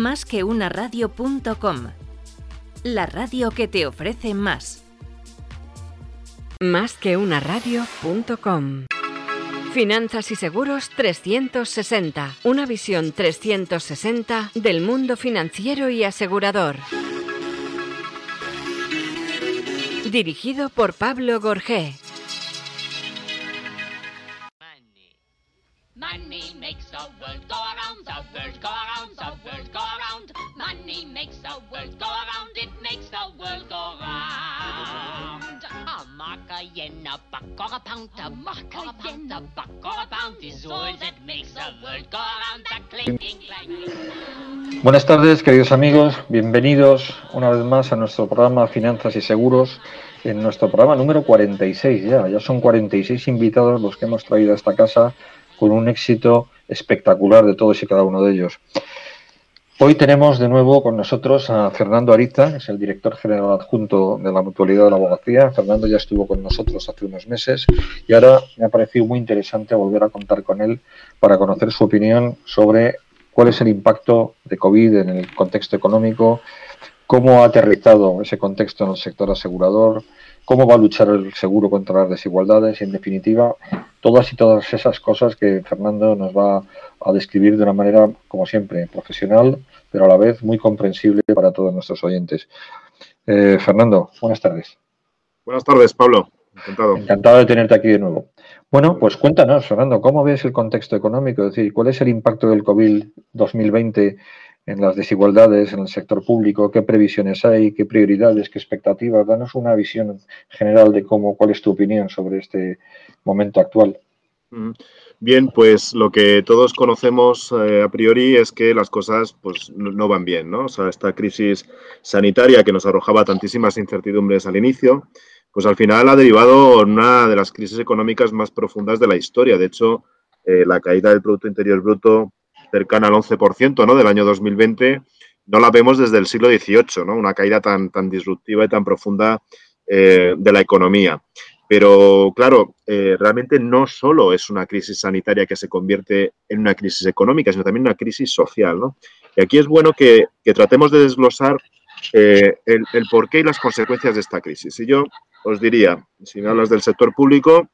Más que una radio.com. La radio que te ofrece más. Más que una radio.com. Finanzas y Seguros 360. Una visión 360 del mundo financiero y asegurador. Dirigido por Pablo Gorgé. Buenas tardes, queridos amigos. Bienvenidos una vez más a nuestro programa Finanzas y Seguros. En nuestro programa número 46 ya. Ya son 46 invitados los que hemos traído a esta casa con un éxito espectacular de todos y cada uno de ellos. Hoy tenemos de nuevo con nosotros a Fernando Ariza, que es el director general adjunto de la Mutualidad de la Abogacía. Fernando ya estuvo con nosotros hace unos meses y ahora me ha parecido muy interesante volver a contar con él para conocer su opinión sobre cuál es el impacto de COVID en el contexto económico, cómo ha aterrizado ese contexto en el sector asegurador, cómo va a luchar el seguro contra las desigualdades y, en definitiva, todas y todas esas cosas que Fernando nos va a describir de una manera, como siempre, profesional, pero a la vez muy comprensible para todos nuestros oyentes. Eh, Fernando, buenas tardes. Buenas tardes, Pablo. Encantado. Encantado de tenerte aquí de nuevo. Bueno, pues cuéntanos, Fernando, ¿cómo ves el contexto económico? Es decir, ¿cuál es el impacto del COVID 2020 en las desigualdades en el sector público? ¿Qué previsiones hay? ¿Qué prioridades? ¿Qué expectativas? Danos una visión general de cómo, cuál es tu opinión sobre este momento actual. Mm. Bien, pues lo que todos conocemos eh, a priori es que las cosas pues no van bien, ¿no? O sea, esta crisis sanitaria que nos arrojaba tantísimas incertidumbres al inicio, pues al final ha derivado en una de las crisis económicas más profundas de la historia. De hecho, eh, la caída del Producto Interior Bruto cercana al 11% ¿no? del año 2020 no la vemos desde el siglo XVIII, ¿no? Una caída tan, tan disruptiva y tan profunda eh, de la economía. Pero claro, eh, realmente no solo es una crisis sanitaria que se convierte en una crisis económica, sino también una crisis social. ¿no? Y aquí es bueno que, tratemos de desglosar eh, el, el porqué y las consecuencias de esta crisis. Y yo os diría, si me hablas del sector público,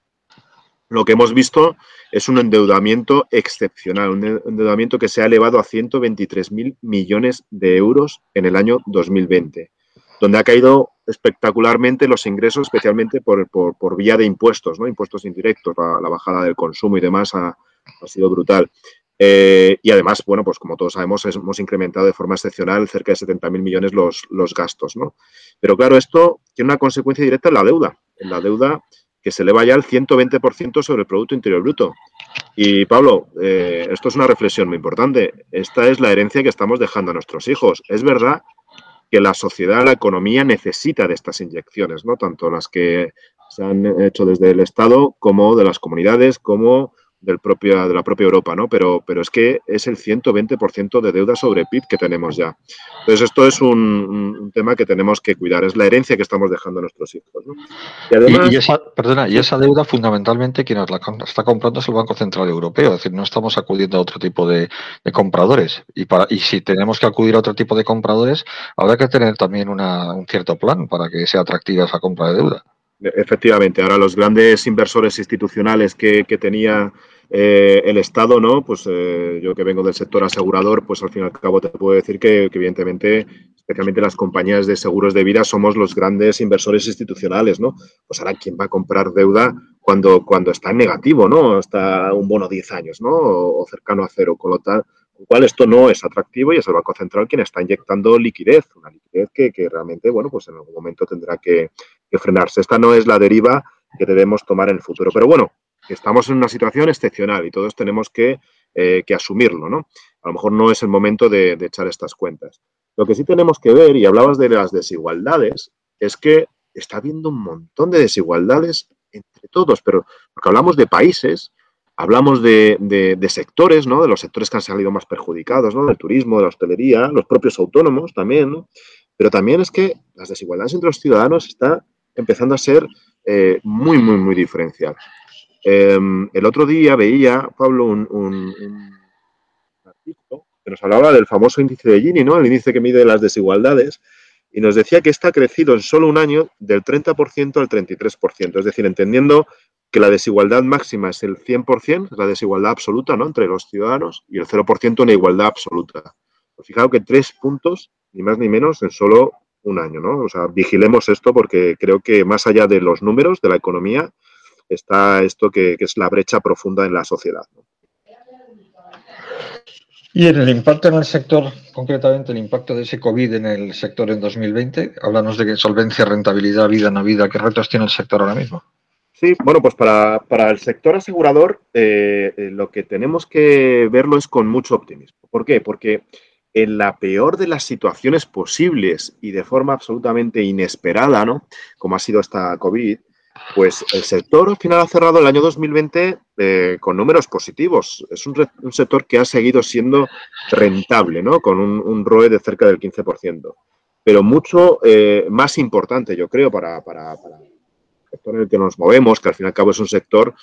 lo que hemos visto es un endeudamiento excepcional, un endeudamiento que se ha elevado a 123.000 millones de euros en el año 2020 donde ha caído espectacularmente los ingresos, especialmente por, por, por vía de impuestos, ¿no? impuestos indirectos, la, la bajada del consumo y demás ha, ha sido brutal. Eh, y además, bueno, pues como todos sabemos, hemos incrementado de forma excepcional cerca de 70.000 millones los, los gastos, ¿no? Pero claro, esto tiene una consecuencia directa en la deuda, en la deuda que se eleva ya al 120% sobre el Producto Interior Bruto. Y Pablo, eh, esto es una reflexión muy importante. Esta es la herencia que estamos dejando a nuestros hijos. Es verdad que la sociedad, la economía necesita de estas inyecciones, ¿no? Tanto las que se han hecho desde el Estado como de las comunidades, como del propio, de la propia Europa, ¿no? Pero, pero es que es el 120% de deuda sobre PIB que tenemos ya. Entonces, esto es un, tema que tenemos que cuidar, es la herencia que estamos dejando a nuestros hijos, ¿no? Y además, Y, y esa, perdona, y esa deuda fundamentalmente quien nos la está comprando es el Banco Central Europeo, es decir, no estamos acudiendo a otro tipo de, de compradores. Y, para, y si tenemos que acudir a otro tipo de compradores, habrá que tener también una- un cierto plan para que sea atractiva esa compra de deuda. Efectivamente, ahora los grandes inversores institucionales que, que tenía eh, el Estado, ¿no? Pues eh, yo que vengo del sector asegurador, pues al fin y al cabo te puedo decir que, evidentemente, especialmente las compañías de seguros de vida, somos los grandes inversores institucionales, ¿no? Pues ahora, ¿quién va a comprar deuda cuando, cuando está en negativo, ¿no? Está un bono 10 años, ¿no? O, cercano a cero, con lo tal, cual esto no es atractivo y es el Banco Central quien está inyectando liquidez, una liquidez que, que realmente, bueno, pues en algún momento tendrá que frenarse. Esta no es la deriva que debemos tomar en el futuro. Pero bueno, estamos en una situación excepcional y todos tenemos que, eh, que asumirlo, ¿no? A lo mejor no es el momento de, echar estas cuentas. Lo que sí tenemos que ver, y hablabas de las desigualdades, es que está habiendo un montón de desigualdades entre todos, pero porque hablamos de países, hablamos de, sectores, ¿no? De los sectores que han salido más perjudicados, ¿no? Del turismo, de la hostelería, los propios autónomos también, ¿no? Pero también es que las desigualdades entre los ciudadanos están empezando a ser eh, muy, muy, muy diferenciadas. Eh, el otro día veía, Pablo, un, un- un artículo que nos hablaba del famoso índice de Gini, ¿no? El índice que mide las desigualdades, y nos decía que está crecido en solo un año del 30% al 33%, es decir, entendiendo que la desigualdad máxima es el 100%, es la desigualdad absoluta, ¿no? Entre los ciudadanos, y el 0% una igualdad absoluta. Pues fijaos que tres puntos, ni más ni menos, en solo un año, ¿no? O sea, vigilemos esto porque creo que más allá de los números de la economía está esto que, es la brecha profunda en la sociedad. Y en el impacto en el sector, concretamente el impacto de ese COVID en el sector en 2020, háblanos de solvencia, rentabilidad, vida, no vida, ¿qué retos tiene el sector ahora mismo? Sí, bueno, pues para, el sector asegurador eh, eh, lo que tenemos que verlo es con mucho optimismo. ¿Por qué? Porque en la peor de las situaciones posibles y de forma absolutamente inesperada, ¿no? Como ha sido esta COVID, pues el sector al final ha cerrado el año 2020 eh, con números positivos. Es un, sector que ha seguido siendo rentable, ¿no? Con un, ROE de cerca del 15%. Pero mucho eh, más importante, yo creo, para, el sector en el que nos movemos, que al fin y al cabo es un sector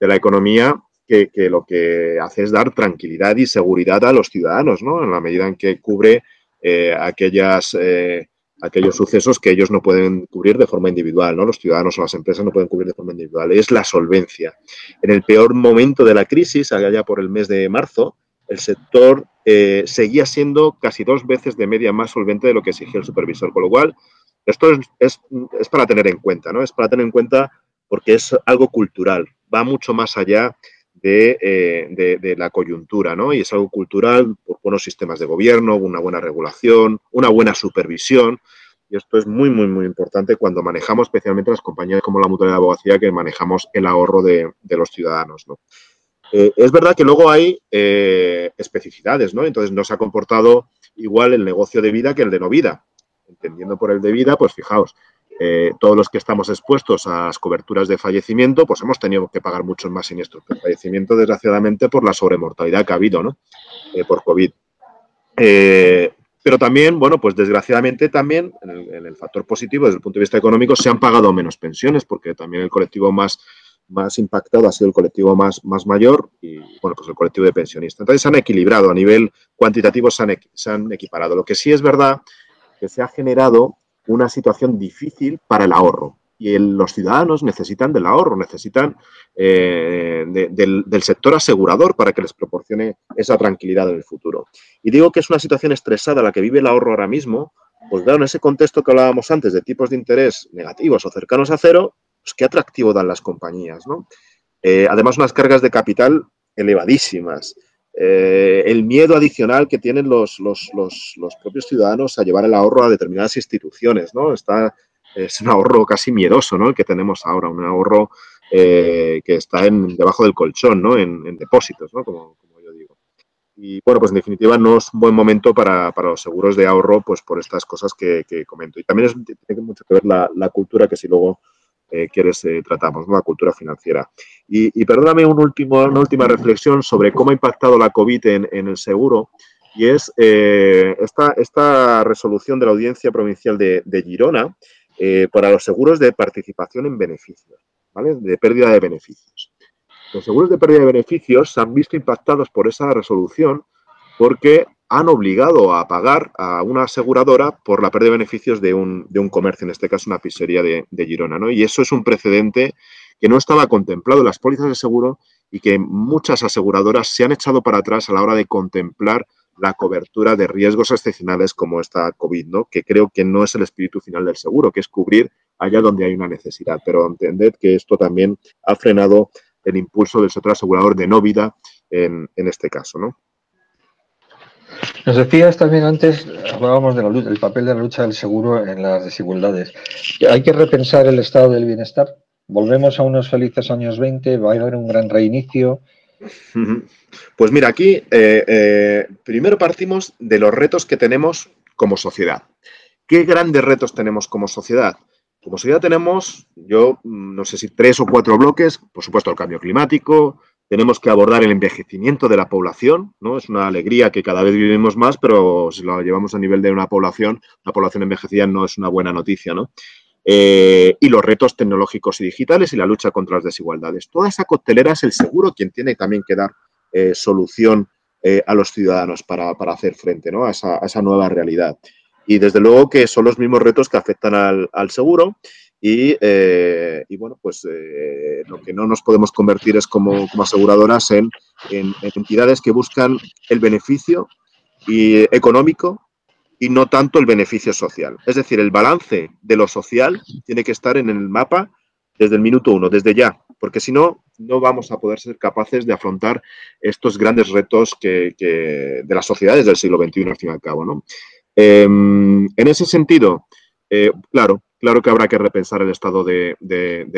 de la economía que, lo que hace es dar tranquilidad y seguridad a los ciudadanos, ¿no? En la medida en que cubre eh, aquellas, eh, aquellos sucesos que ellos no pueden cubrir de forma individual, ¿no? Los ciudadanos o las empresas no pueden cubrir de forma individual. Es la solvencia. En el peor momento de la crisis, allá por el mes de marzo, el sector eh, seguía siendo casi dos veces de media más solvente de lo que exigía el supervisor. Con lo cual, esto es, es, es para tener en cuenta, ¿no? Es para tener en cuenta porque es algo cultural, va mucho más allá eh, de, la coyuntura, ¿no? Y es algo cultural por buenos sistemas de gobierno, una buena regulación, una buena supervisión. Y esto es muy, muy, muy importante cuando manejamos, especialmente las compañías como la Mutualidad de Abogacía, que manejamos el ahorro de, los ciudadanos, ¿no? Eh, es verdad que luego hay eh, especificidades, ¿no? Entonces no se ha comportado igual el negocio de vida que el de no vida. Entendiendo por el de vida, pues fijaos, eh, todos los que estamos expuestos a las coberturas de fallecimiento, pues hemos tenido que pagar muchos más siniestros de fallecimiento, desgraciadamente, por la sobremortalidad que ha habido, ¿no? Eh, por COVID. Eh, pero también, bueno, pues desgraciadamente también, en el, factor positivo, desde el punto de vista económico, se han pagado menos pensiones, porque también el colectivo más, más impactado ha sido el colectivo más, más mayor y, bueno, pues el colectivo de pensionistas. Entonces se han equilibrado, a nivel cuantitativo se han, se han equiparado. Lo que sí es verdad que se ha generado una situación difícil para el ahorro. Y los ciudadanos necesitan del ahorro, necesitan eh, del, sector asegurador para que les proporcione esa tranquilidad en el futuro. Y digo que es una situación estresada la que vive el ahorro ahora mismo, pues claro, en ese contexto que hablábamos antes de tipos de interés negativos o cercanos a cero, pues qué atractivo dan las compañías. Eh, además, unas cargas de capital elevadísimas. Eh, el miedo adicional que tienen los, los, propios ciudadanos a llevar el ahorro a determinadas instituciones, ¿no? Está, es un ahorro casi miedoso, ¿no? El que tenemos ahora, un ahorro eh, que está en, debajo del colchón, ¿no? En, depósitos, ¿no? Como, yo digo. Y bueno, pues en definitiva no es un buen momento para, los seguros de ahorro, pues por estas cosas que, comento. Y también es, tiene mucho que ver la, la cultura que si luego eh, quieres eh, tratamos, ¿no? la cultura financiera. Y, perdóname un último, una última reflexión sobre cómo ha impactado la COVID en, el seguro, y es eh, esta, esta, resolución de la Audiencia Provincial de, Girona para los seguros de participación en beneficios, ¿vale? de pérdida de beneficios. Los seguros de pérdida de beneficios se han visto impactados por esa resolución porque han obligado a pagar a una aseguradora por la pérdida de beneficios de un, de un comercio, en este caso una pizzería de, Girona. ¿no? Y eso es un precedente que no estaba contemplado en las pólizas de seguro y que muchas aseguradoras se han echado para atrás a la hora de contemplar la cobertura de riesgos excepcionales como esta COVID, ¿no? que creo que no es el espíritu final del seguro, que es cubrir allá donde hay una necesidad. Pero entended que esto también ha frenado el impulso del sector asegurador de no vida en, en este caso. ¿no? Nos decías también antes, hablábamos del papel de la lucha del seguro en las desigualdades. Hay que repensar el estado del bienestar. Volvemos a unos felices años 20, va a haber un gran reinicio. Pues mira, aquí eh, eh, primero partimos de los retos que tenemos como sociedad. ¿Qué grandes retos tenemos como sociedad? Como sociedad tenemos, yo mm, no sé si tres o cuatro bloques, por supuesto el cambio climático, tenemos que abordar el envejecimiento de la población, ¿no? Es una alegría que cada vez vivimos más, pero si lo llevamos a nivel de una población, la población envejecida no es una buena noticia, ¿no? Eh, y los retos tecnológicos y digitales y la lucha contra las desigualdades. Toda esa coctelera es el seguro quien tiene también que dar eh, solución eh, a los ciudadanos para, hacer frente ¿no? a, esa, nueva realidad. Y desde luego que son los mismos retos que afectan al, seguro y, eh, bueno, pues eh, lo que no nos podemos convertir es como, aseguradoras en, entidades que buscan el beneficio y, económico y no tanto el beneficio social. Es decir, el balance de lo social tiene que estar en el mapa desde el minuto uno, desde ya, porque si no, no vamos a poder ser capaces de afrontar estos grandes retos que, de las sociedades del siglo XXI, al fin y al cabo. ¿no? Em, en ese sentido, eh, claro, claro que habrá que repensar el estado de,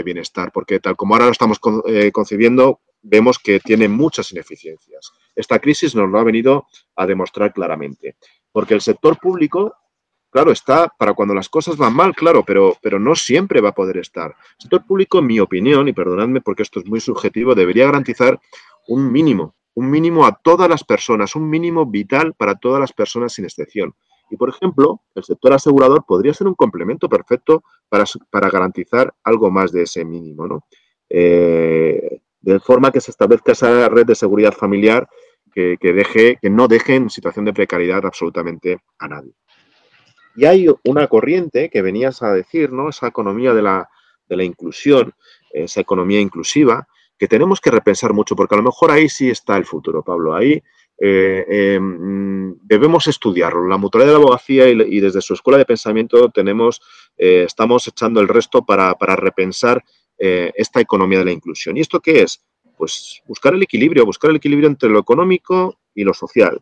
bienestar, porque tal como ahora lo estamos eh, concibiendo, vemos que tiene muchas ineficiencias. Esta crisis nos lo ha venido a demostrar claramente porque el sector público, claro, está para cuando las cosas van mal, claro, pero, pero no siempre va a poder estar. El sector público, en mi opinión, y perdonadme porque esto es muy subjetivo, debería garantizar un mínimo, un mínimo a todas las personas, un mínimo vital para todas las personas sin excepción. Y, por ejemplo, el sector asegurador podría ser un complemento perfecto para, para garantizar algo más de ese mínimo, ¿no? Eh, de forma que se establezca esa red de seguridad familiar que, deje, que no deje en situación de precariedad absolutamente a nadie. Y hay una corriente que venías a decir, ¿no? Esa economía de la, inclusión, esa economía inclusiva, que tenemos que repensar mucho, porque a lo mejor ahí sí está el futuro, Pablo. Ahí eh, eh, mm, debemos estudiarlo. La mutualidad de la abogacía y, desde su escuela de pensamiento tenemos, eh, estamos echando el resto para, para repensar esta economía de la inclusión. ¿Y esto qué es? pues buscar el equilibrio, buscar el equilibrio entre lo económico y lo social.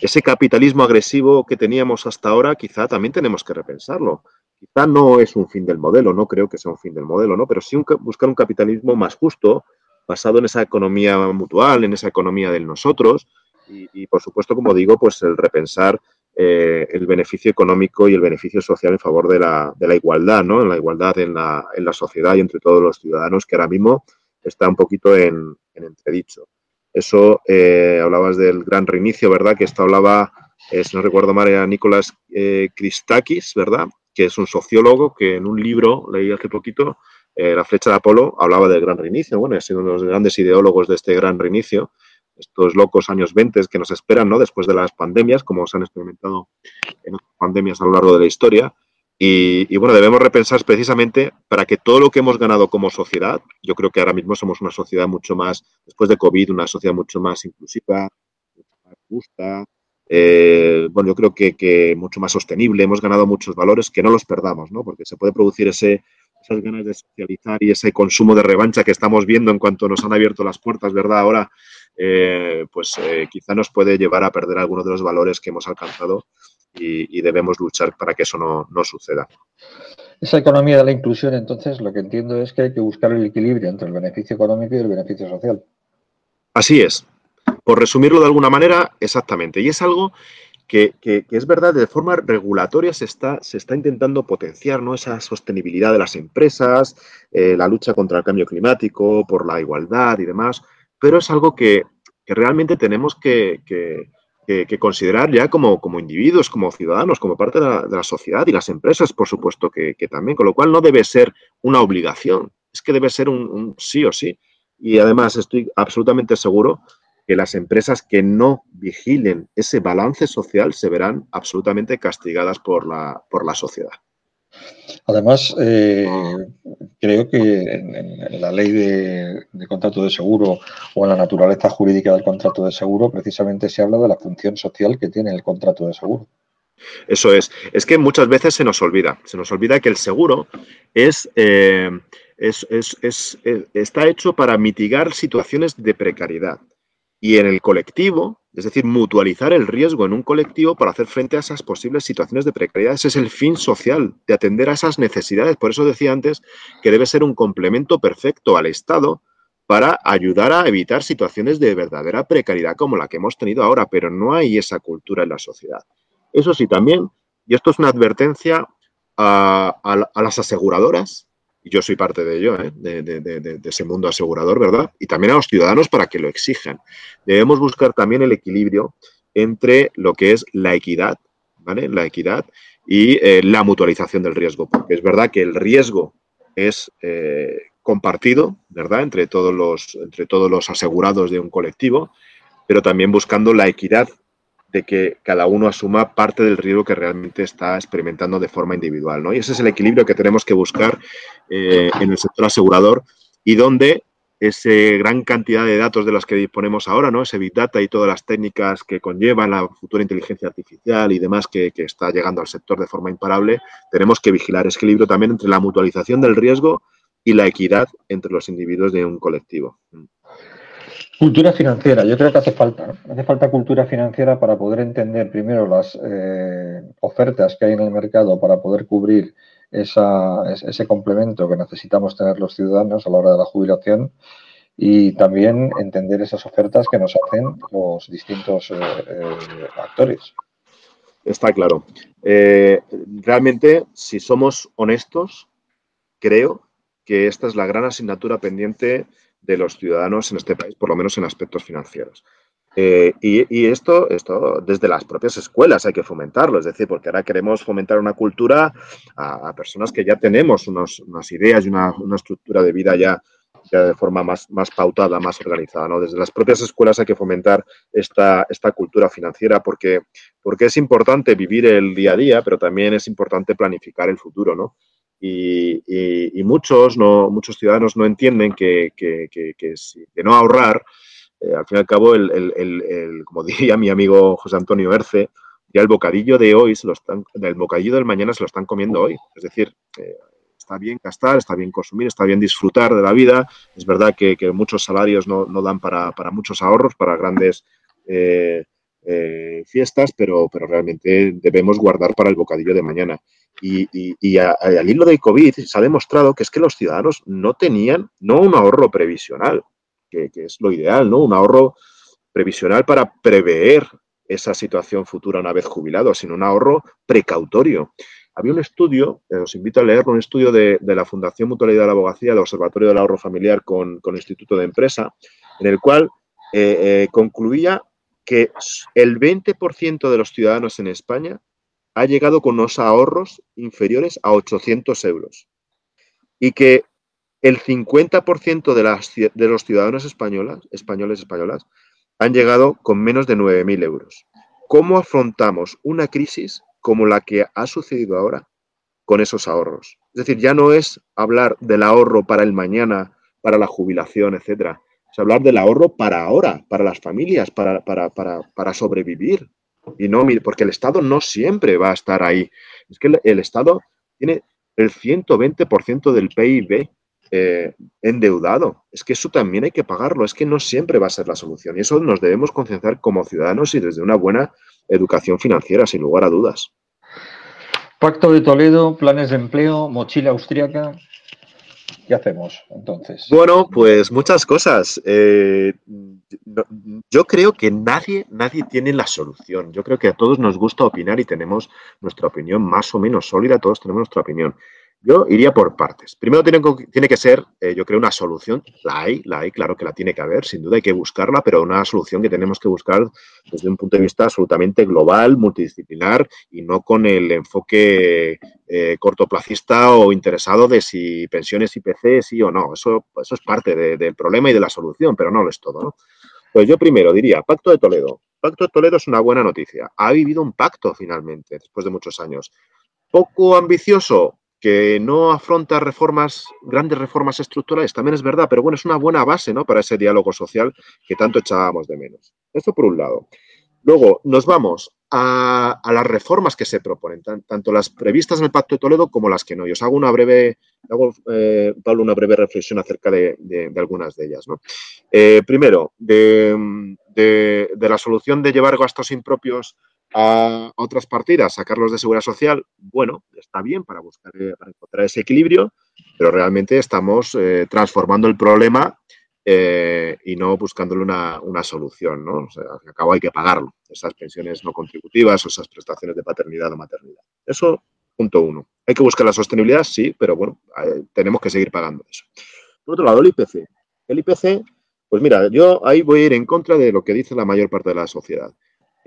Ese capitalismo agresivo que teníamos hasta ahora, quizá también tenemos que repensarlo. Quizá no es un fin del modelo, no creo que sea un fin del modelo, ¿no? Pero sí buscar un capitalismo más justo, basado en esa economía mutual, en esa economía del nosotros, y, por supuesto, como digo, pues el repensar eh, el beneficio económico y el beneficio social en favor de la, de la igualdad, ¿no? En la igualdad en la, en la sociedad y entre todos los ciudadanos que ahora mismo está un poquito en, entredicho. Eso, eh, hablabas del gran reinicio, ¿verdad? Que esto hablaba, eh, si no recuerdo mal, era Nicolás eh, Christakis, ¿verdad? Que es un sociólogo que en un libro, leí hace poquito, La flecha de Apolo, hablaba del gran reinicio. Bueno, ha sido uno de los grandes ideólogos de este gran reinicio, estos locos años 20 que nos esperan, ¿no? Después de las pandemias, como se han experimentado en pandemias a lo largo de la historia. Y, bueno, debemos repensar precisamente para que todo lo que hemos ganado como sociedad, yo creo que ahora mismo somos una sociedad mucho más, después de COVID, una sociedad mucho más inclusiva, mucho más justa, eh, bueno, yo creo que, mucho más sostenible, hemos ganado muchos valores, que no los perdamos, ¿no? Porque se puede producir ese, esas ganas de socializar y ese consumo de revancha que estamos viendo en cuanto nos han abierto las puertas, ¿verdad? Ahora, eh, pues eh, quizá nos puede llevar a perder algunos de los valores que hemos alcanzado y, debemos luchar para que eso no, suceda. Esa economía de la inclusión, entonces, lo que entiendo es que hay que buscar el equilibrio entre el beneficio económico y el beneficio social. Así es. Por resumirlo de alguna manera, exactamente. Y es algo que, es verdad, de forma regulatoria se está, se está intentando potenciar ¿no? esa sostenibilidad de las empresas, eh, la lucha contra el cambio climático, por la igualdad y demás, pero es algo que, realmente tenemos que, que, considerar ya como, como, individuos, como ciudadanos, como parte de la, sociedad y las empresas, por supuesto, que, también, con lo cual no debe ser una obligación, es que debe ser un, sí o sí. Y además estoy absolutamente seguro que las empresas que no vigilen ese balance social se verán absolutamente castigadas por la, por la sociedad. Además, eh, creo que en, la ley de, contrato de seguro o en la naturaleza jurídica del contrato de seguro, precisamente se habla de la función social que tiene el contrato de seguro. Eso es. Es que muchas veces se nos olvida. Se nos olvida que el seguro es, eh, es, es, está hecho para mitigar situaciones de precariedad. Y en el colectivo, es decir, mutualizar el riesgo en un colectivo para hacer frente a esas posibles situaciones de precariedad. Ese es el fin social, de atender a esas necesidades. Por eso decía antes que debe ser un complemento perfecto al Estado para ayudar a evitar situaciones de verdadera precariedad como la que hemos tenido ahora, pero no hay esa cultura en la sociedad. Eso sí, también, y esto es una advertencia a, a las aseguradoras, yo soy parte de ello, ¿eh? de, ese mundo asegurador, ¿verdad? Y también a los ciudadanos para que lo exijan. Debemos buscar también el equilibrio entre lo que es la equidad, ¿vale? La equidad y eh, la mutualización del riesgo, porque es verdad que el riesgo es eh, compartido, ¿verdad? Entre todos, los, entre todos los asegurados de un colectivo, pero también buscando la equidad que cada uno asuma parte del riesgo que realmente está experimentando de forma individual. ¿no? Y ese es el equilibrio que tenemos que buscar eh, en el sector asegurador y donde esa gran cantidad de datos de las que disponemos ahora, ¿no? ese Big Data y todas las técnicas que conllevan la futura inteligencia artificial y demás que, que está llegando al sector de forma imparable, tenemos que vigilar ese equilibrio también entre la mutualización del riesgo y la equidad entre los individuos de un colectivo. Cultura financiera, yo creo que hace falta. Hace falta cultura financiera para poder entender primero las eh, ofertas que hay en el mercado para poder cubrir ese complemento que necesitamos tener los ciudadanos a la hora de la jubilación y también entender esas ofertas que nos hacen los distintos eh, eh, actores. Está claro. realmente, si somos honestos, creo que esta es la gran asignatura pendiente de los ciudadanos en este país, por lo menos en aspectos financieros. Eh, y, esto, esto desde las propias escuelas hay que fomentarlo, es decir, porque ahora queremos fomentar una cultura a, personas que ya tenemos unas ideas y una, estructura de vida ya, de forma más, más pautada, más organizada. ¿no? Desde las propias escuelas hay que fomentar esta, esta cultura financiera porque, porque es importante vivir el día a día, pero también es importante planificar el futuro. ¿no? Y, muchos, no, muchos ciudadanos no entienden que, que, de no ahorrar, eh, al fin y al cabo, el, como diría mi amigo José Antonio Erce, ya el bocadillo de hoy, se lo están, el bocadillo del mañana se lo están comiendo hoy. Es decir, eh, está bien gastar, está bien consumir, está bien disfrutar de la vida. Es verdad que, muchos salarios no, dan para, muchos ahorros, para grandes eh, fiestas, pero, pero realmente debemos guardar para el bocadillo de mañana. Y, al hilo de COVID se ha demostrado que es que los ciudadanos no tenían, no un ahorro previsional, que, es lo ideal, ¿no? Un ahorro previsional para prever esa situación futura una vez jubilado, sino un ahorro precautorio. Había un estudio, eh, os invito a leerlo, un estudio de, la Fundación Mutualidad de la Abogacía, del Observatorio del Ahorro Familiar con, Instituto de Empresa, en el cual eh, eh, concluía que el 20% de los ciudadanos en España ha llegado con unos ahorros inferiores a 800 euros y que el 50% de, las, de los ciudadanos españolas, españoles españolas han llegado con menos de 9.000 euros. ¿Cómo afrontamos una crisis como la que ha sucedido ahora con esos ahorros? Es decir, ya no es hablar del ahorro para el mañana, para la jubilación, etcétera. Es hablar del ahorro para ahora, para las familias, para, para, para, para sobrevivir, y no, porque el Estado no siempre va a estar ahí. Es que el, Estado tiene el 120% del PIB eh, endeudado. Es que eso también hay que pagarlo. Es que no siempre va a ser la solución. Y eso nos debemos concentrar como ciudadanos y desde una buena educación financiera, sin lugar a dudas. Pacto de Toledo, planes de empleo, mochila austríaca. ¿Qué hacemos entonces? Bueno, pues muchas cosas. Eh, yo creo que nadie, nadie tiene la solución. Yo creo que a todos nos gusta opinar y tenemos nuestra opinión más o menos sólida, todos tenemos nuestra opinión. Yo iría por partes. Primero tiene, que ser, eh, yo creo, una solución. La hay, la hay, claro que la tiene que haber, sin duda hay que buscarla, pero una solución que tenemos que buscar desde un punto de vista absolutamente global, multidisciplinar y no con el enfoque eh, cortoplacista o interesado de si pensiones IPC sí o no. Eso, eso es parte del problema y de la solución, pero no lo es todo. ¿no? Pues yo primero diría, Pacto de Toledo. Pacto de Toledo es una buena noticia. Ha vivido un pacto finalmente, después de muchos años. Poco ambicioso, que no afronta reformas, grandes reformas estructurales, también es verdad, pero bueno, es una buena base ¿no? para ese diálogo social que tanto echábamos de menos. Esto por un lado. Luego, nos vamos a, las reformas que se proponen, tanto las previstas en el Pacto de Toledo como las que no. Y os hago una breve, hago, eh, Pablo, una breve reflexión acerca de, algunas de ellas. Eh, primero, de, la solución de llevar gastos impropios a otras partidas, sacarlos de seguridad social, bueno, está bien para buscar, eh, para encontrar ese equilibrio, pero realmente estamos eh, transformando el problema eh, y no buscándole una, solución, ¿no? O sea, al cabo hay que pagarlo, esas pensiones no contributivas o esas prestaciones de paternidad o maternidad. Eso, punto uno. Hay que buscar la sostenibilidad, sí, pero bueno, tenemos que seguir pagando eso. Por otro lado, el IPC. El IPC, pues mira, yo ahí voy a ir en contra de lo que dice la mayor parte de la sociedad.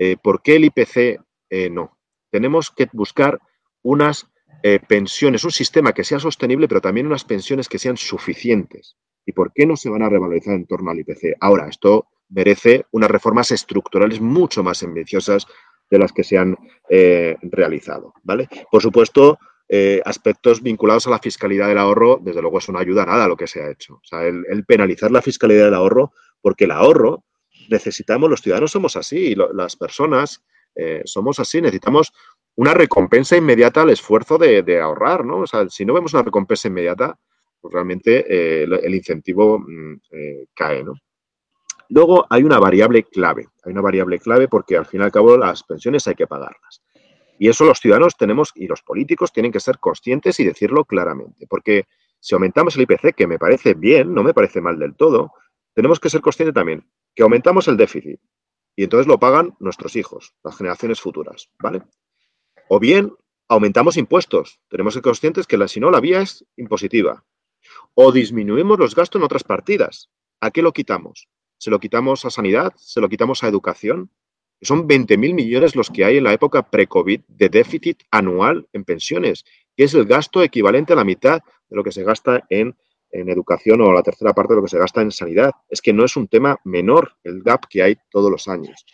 Eh, ¿Por qué el IPC eh, no? Tenemos que buscar unas eh, pensiones, un sistema que sea sostenible, pero también unas pensiones que sean suficientes. ¿Y por qué no se van a revalorizar en torno al IPC? Ahora, esto merece unas reformas estructurales mucho más ambiciosas de las que se han realizado. ¿vale? Por supuesto, aspectos vinculados a la fiscalidad del ahorro, desde luego eso no ayuda a nada a lo que se ha hecho. O sea, el, penalizar la fiscalidad del ahorro, porque el ahorro necesitamos, los ciudadanos somos así, las personas eh, somos así, necesitamos una recompensa inmediata al esfuerzo de, ahorrar, ¿no? O sea, si no vemos una recompensa inmediata, pues realmente eh, el, incentivo mm, cae, ¿no? Luego hay una variable clave, hay una variable clave porque al fin y al cabo las pensiones hay que pagarlas. Y eso los ciudadanos tenemos y los políticos tienen que ser conscientes y decirlo claramente, porque si aumentamos el IPC, que me parece bien, no me parece mal del todo, tenemos que ser conscientes también que aumentamos el déficit y entonces lo pagan nuestros hijos, las generaciones futuras, ¿vale? O bien aumentamos impuestos, tenemos que ser conscientes que la, si no la vía es impositiva. O disminuimos los gastos en otras partidas. ¿A qué lo quitamos? ¿Se lo quitamos a sanidad? ¿Se lo quitamos a educación? Son 20.000 millones los que hay en la época pre-COVID de déficit anual en pensiones, que es el gasto equivalente a la mitad de lo que se gasta en, educación o la tercera parte de lo que se gasta en sanidad. Es que no es un tema menor el gap que hay todos los años.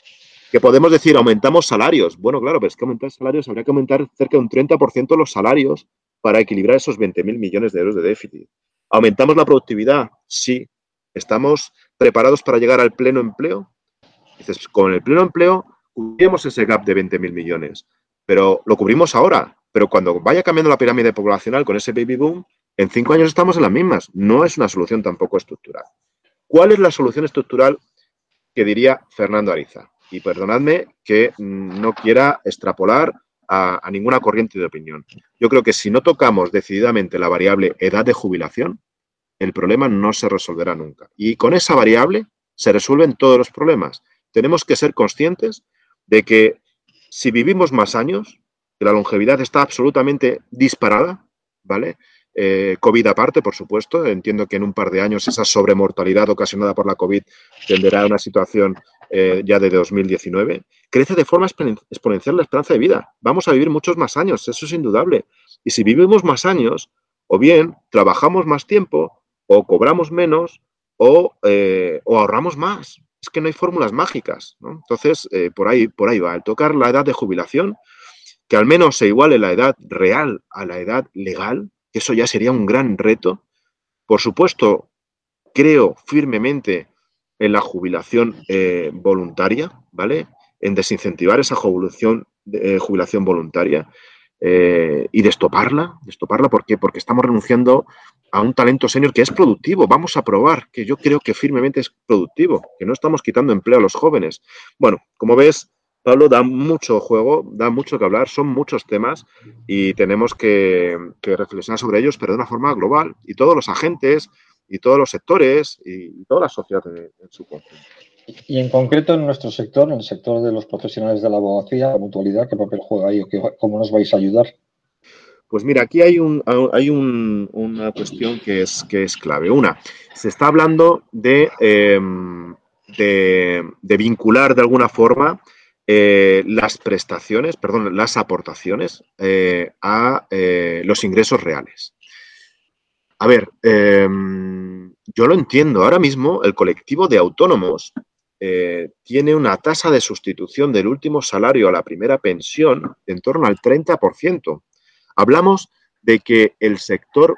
Que podemos decir, aumentamos salarios. Bueno, claro, pero es que aumentar salarios habría que aumentar cerca de un 30% los salarios para equilibrar esos 20.000 millones de euros de déficit. ¿Aumentamos la productividad? Sí. ¿Estamos preparados para llegar al pleno empleo? Dices, con el pleno empleo cubrimos ese gap de 20.000 millones, pero lo cubrimos ahora. Pero cuando vaya cambiando la pirámide poblacional con ese baby boom, en cinco años estamos en las mismas. No es una solución tampoco estructural. ¿Cuál es la solución estructural que diría Fernando Ariza? Y perdonadme que no quiera extrapolar a, a, ninguna corriente de opinión. Yo creo que si no tocamos decididamente la variable edad de jubilación, el problema no se resolverá nunca. Y con esa variable se resuelven todos los problemas tenemos que ser conscientes de que si vivimos más años, que la longevidad está absolutamente disparada, ¿vale? Eh, COVID aparte, por supuesto. Entiendo que en un par de años esa sobremortalidad ocasionada por la COVID tenderá a una situación eh, ya de 2019. Crece de forma exponencial la esperanza de vida. Vamos a vivir muchos más años, eso es indudable. Y si vivimos más años, o bien trabajamos más tiempo, o cobramos menos, o, eh, ahorramos más es que no hay fórmulas mágicas. ¿no? Entonces, por, ahí, por ahí va. El tocar la edad de jubilación, que al menos se iguale la edad real a la edad legal, eso ya sería un gran reto. Por supuesto, creo firmemente en la jubilación eh, voluntaria, ¿vale? En desincentivar esa jubilación, eh, jubilación voluntaria y destoparla. ¿Destoparla ¿por qué? Porque estamos renunciando a un talento senior que es productivo. Vamos a probar que yo creo que firmemente es productivo, que no estamos quitando empleo a los jóvenes. Bueno, como ves, Pablo, da mucho juego, da mucho que hablar, son muchos temas y tenemos que, reflexionar sobre ellos, pero de una forma global. Y todos los agentes y todos los sectores y, toda la sociedad en, su conjunto. Y en concreto en nuestro sector, en el sector de los profesionales de la abogacía, la mutualidad, ¿qué papel juega ahí o cómo nos vais a ayudar? Pues mira, aquí hay, un, hay una cuestión que es, que es clave. Una, se está hablando de, em, de, vincular de alguna forma eh, las prestaciones, perdón, las aportaciones eh, a eh, los ingresos reales. A ver, em, yo lo entiendo. Ahora mismo el colectivo de autónomos tiene una tasa de sustitución del último salario a la primera pensión en torno al 30%. Hablamos de que el sector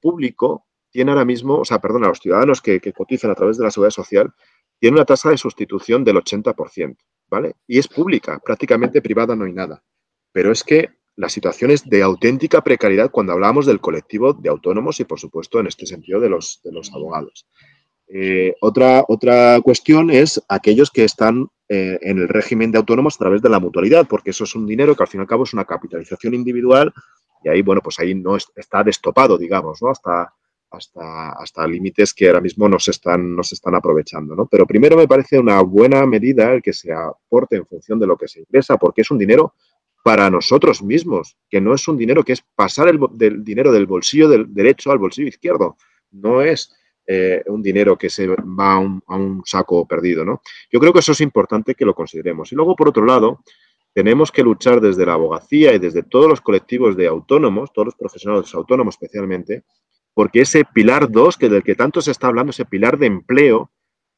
público tiene ahora mismo, o sea, perdón, a los ciudadanos que, cotizan a través de la seguridad social, tiene una tasa de sustitución del 80%, ¿vale? Y es pública, prácticamente privada no hay nada. Pero es que la situación es de auténtica precariedad cuando hablamos del colectivo de autónomos y, por supuesto, en este sentido, de los, de los abogados. Eh, otra, otra cuestión es aquellos que están eh, en el régimen de autónomos a través de la mutualidad, porque eso es un dinero que al fin y al cabo es una capitalización individual y ahí, bueno, pues ahí no está destopado, digamos, ¿no? Hasta, hasta, hasta límites que ahora mismo no se están, no se están aprovechando, ¿no? Pero primero me parece una buena medida el que se aporte en función de lo que se ingresa, porque es un dinero para nosotros mismos, que no es un dinero que es pasar el del dinero del bolsillo del derecho al bolsillo izquierdo, no es eh, un dinero que se va a un, saco perdido, ¿no? Yo creo que eso es importante que lo consideremos. Y luego, por otro lado, tenemos que luchar desde la abogacía y desde todos los colectivos de autónomos, todos los profesionales autónomos especialmente, porque ese pilar 2, que del que tanto se está hablando, ese pilar de empleo,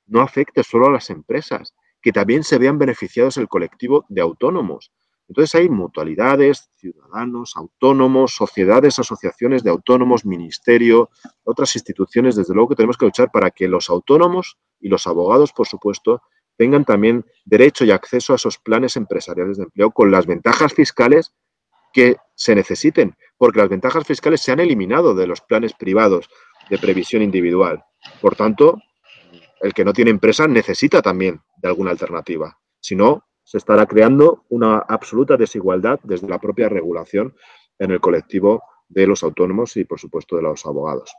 no afecte solo a las empresas, que también se vean beneficiados el colectivo de autónomos. Entonces hay mutualidades, ciudadanos, autónomos, sociedades, asociaciones de autónomos, ministerio, otras instituciones, desde luego que tenemos que luchar para que los autónomos y los abogados, por supuesto, tengan también derecho y acceso a esos planes empresariales de empleo con las ventajas fiscales que se necesiten, porque las ventajas fiscales se han eliminado de los planes privados de previsión individual. Por tanto, el que no tiene empresa necesita también de alguna alternativa. Si no, se estará creando una absoluta desigualdad desde la propia regulación en el colectivo de los autónomos y, por supuesto, de los abogados.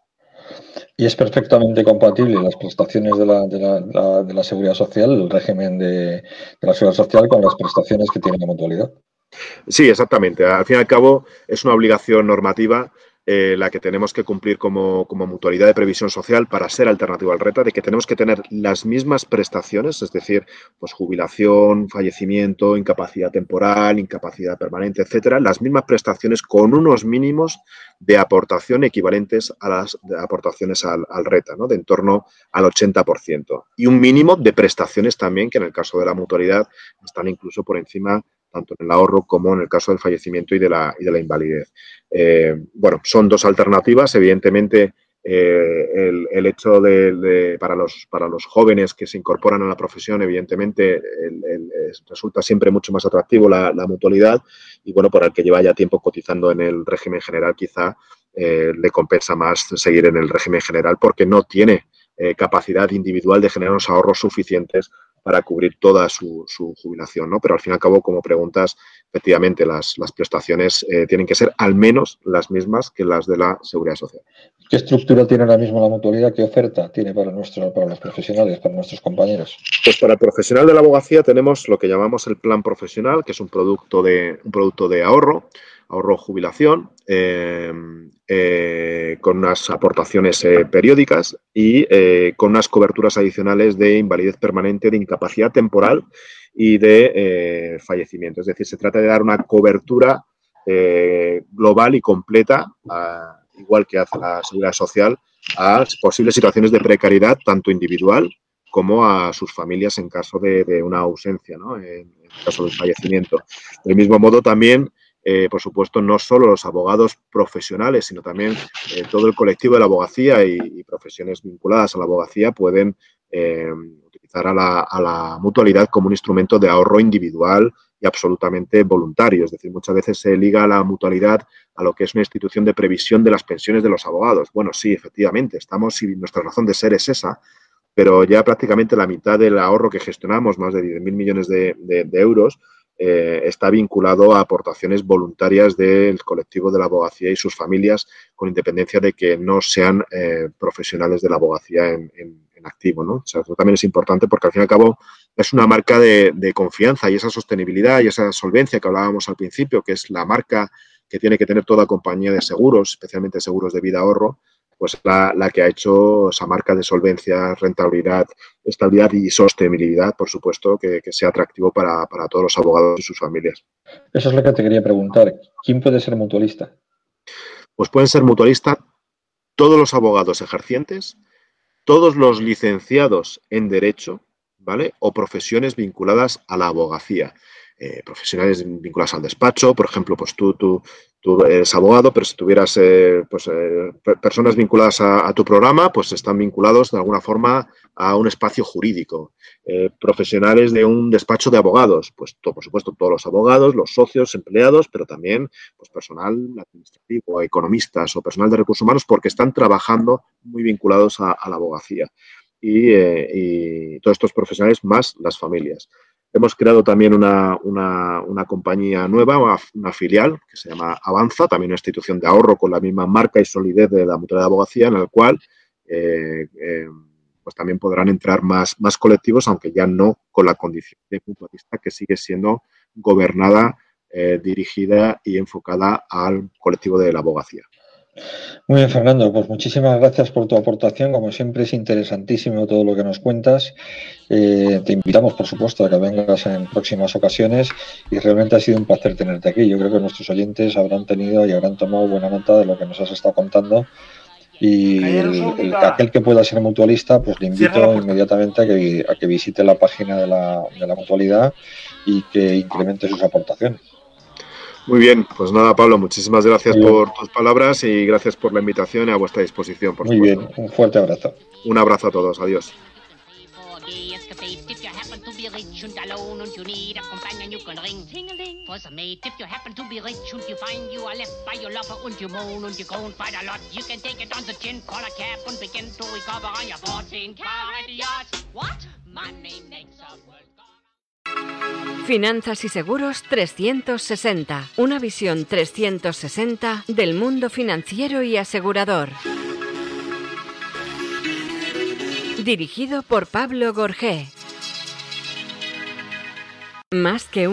Y es perfectamente compatible las prestaciones de la, de la, seguridad social, el régimen de, la seguridad social, con las prestaciones que tiene la mutualidad. Sí, exactamente. Al fin y al cabo, es una obligación normativa eh, la que tenemos que cumplir como, mutualidad de previsión social para ser alternativa al RETA, de que tenemos que tener las mismas prestaciones, es decir, pues jubilación, fallecimiento, incapacidad temporal, incapacidad permanente, etcétera, las mismas prestaciones con unos mínimos de aportación equivalentes a las aportaciones al, al RETA, ¿no? de en torno al 80%. Y un mínimo de prestaciones también, que en el caso de la mutualidad están incluso por encima tanto en el ahorro como en el caso del fallecimiento y de la, y de la invalidez. Eh, bueno, son dos alternativas. Evidentemente, eh, el, hecho de, para, los, para los jóvenes que se incorporan a la profesión, evidentemente, resulta siempre mucho más atractivo la, mutualidad y, bueno, para el que lleva ya tiempo cotizando en el régimen general, quizá eh, le compensa más seguir en el régimen general porque no tiene capacidad individual de generar unos ahorros suficientes para cubrir toda su, jubilación, ¿no? Pero al fin y al cabo, como preguntas, efectivamente las, prestaciones eh, tienen que ser al menos las mismas que las de la seguridad social. ¿Qué estructura tiene ahora mismo la mutualidad? ¿Qué oferta tiene para, nuestro, para los profesionales, para nuestros compañeros? Pues para el profesional de la abogacía tenemos lo que llamamos el plan profesional, que es un producto de, un producto de ahorro ahorro jubilación, eh, eh, con unas aportaciones eh, periódicas y con unas coberturas adicionales de invalidez permanente, de incapacidad temporal y de fallecimiento. Es decir, se trata de dar una cobertura global y completa, igual que hace la Seguridad Social, a posibles situaciones de precariedad, tanto individual como a sus familias en caso de, una ausencia, ¿no? en, caso de fallecimiento. Del mismo modo, también eh, por supuesto, no solo los abogados profesionales, sino también eh, todo el colectivo de la abogacía y, profesiones vinculadas a la abogacía pueden eh, utilizar a la, mutualidad como un instrumento de ahorro individual y absolutamente voluntario. Es decir, muchas veces se liga la mutualidad a lo que es una institución de previsión de las pensiones de los abogados. Bueno, sí, efectivamente, estamos y nuestra razón de ser es esa, pero ya prácticamente la mitad del ahorro que gestionamos, más de 10.000 millones de euros, eh, está vinculado a aportaciones voluntarias del colectivo de la abogacía y sus familias, con independencia de que no sean eh, profesionales de la abogacía en, activo. ¿no? eso también es importante porque al fin y al cabo es una marca de, confianza y esa sostenibilidad y esa solvencia que hablábamos al principio, que es la marca que tiene que tener toda compañía de seguros, especialmente seguros de vida ahorro, pues la, la, que ha hecho esa marca de solvencia, rentabilidad, estabilidad y sostenibilidad, por supuesto, que, sea atractivo para, todos los abogados y sus familias. Eso es lo que te quería preguntar. ¿Quién puede ser mutualista? Pues pueden ser mutualistas todos los abogados ejercientes, todos los licenciados en Derecho, ¿vale? O profesiones vinculadas a la abogacía. Eh, profesionales vinculados al despacho, por ejemplo, pues tú, tú, tú eres abogado, pero si tuvieras eh, pues, eh, personas vinculadas a, tu programa, pues están vinculados de alguna forma a un espacio jurídico. profesionales de un despacho de abogados, pues por supuesto todos los abogados, los socios, empleados, pero también pues, personal administrativo, economistas o personal de recursos humanos, porque están trabajando muy vinculados a, la abogacía. Y, y todos estos profesionales más las familias. Hemos creado también una, compañía nueva, una, filial que se llama Avanza, también una institución de ahorro con la misma marca y solidez de la mutualidad de abogacía, en la cual eh, eh, pues también podrán entrar más, más colectivos, aunque ya no con la condición de mutualista que sigue siendo gobernada, eh, dirigida y enfocada al colectivo de la abogacía. Muy bien, Fernando, pues muchísimas gracias por tu aportación. Como siempre es interesantísimo todo lo que nos cuentas. Eh, te invitamos, por supuesto, a que vengas en próximas ocasiones y realmente ha sido un placer tenerte aquí. Yo creo que nuestros oyentes habrán tenido y habrán tomado buena nota de lo que nos has estado contando Y el, aquel que pueda ser mutualista, pues le invito inmediatamente a que, a que visite la página de la, de la mutualidad y que incremente sus aportaciones. Muy bien, pues nada, Pablo, muchísimas gracias por tus palabras y gracias por la invitación y a vuestra disposición. Por Muy bien, un fuerte abrazo. Un abrazo a todos, adiós. Finanzas y Seguros 360. Una visión 360 del mundo financiero y asegurador. Dirigido por Pablo Gorgé. Más que